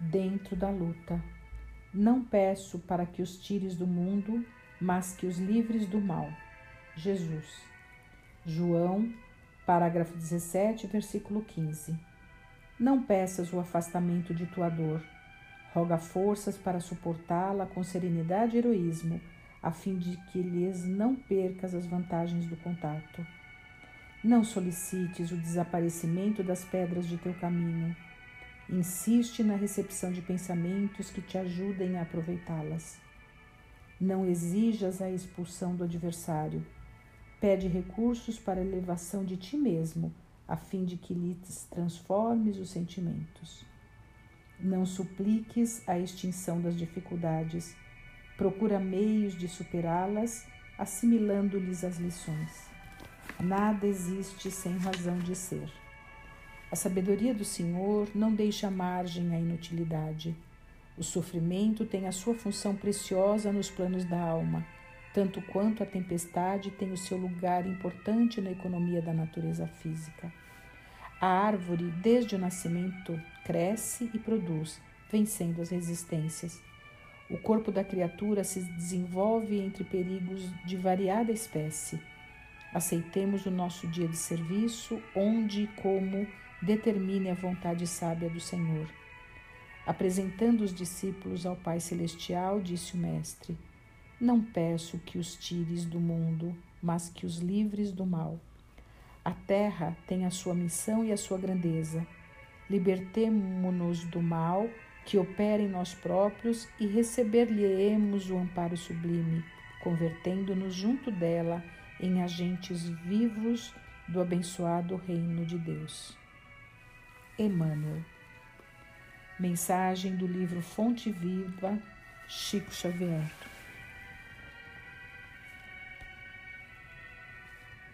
dentro da luta. Não peço para que os tires do mundo, mas que os livres do mal. Jesus. João, parágrafo 17, versículo 15. Não peças o afastamento de tua dor. Roga forças para suportá-la com serenidade e heroísmo, a fim de que lhes não percas as vantagens do contato. Não solicites o desaparecimento das pedras de teu caminho. Insiste na recepção de pensamentos que te ajudem a aproveitá-las. Não exijas a expulsão do adversário. Pede recursos para a elevação de ti mesmo, a fim de que lhes transformes os sentimentos. Não supliques a extinção das dificuldades. Procura meios de superá-las, assimilando-lhes as lições. Nada existe sem razão de ser. A sabedoria do Senhor não deixa margem à inutilidade. O sofrimento tem a sua função preciosa nos planos da alma, tanto quanto a tempestade tem o seu lugar importante na economia da natureza física. A árvore, desde o nascimento, cresce e produz, vencendo as resistências. O corpo da criatura se desenvolve entre perigos de variada espécie. Aceitemos o nosso dia de serviço, onde e como determine a vontade sábia do Senhor. Apresentando os discípulos ao Pai Celestial, disse o Mestre: Não peço que os tires do mundo, mas que os livres do mal. A terra tem a sua missão e a sua grandeza. Libertemo-nos do mal que opera em nós próprios e receber-lhe-emos o amparo sublime, convertendo-nos junto dela em agentes vivos do abençoado reino de Deus. Emmanuel. Mensagem do livro Fonte Viva, Chico Xavier.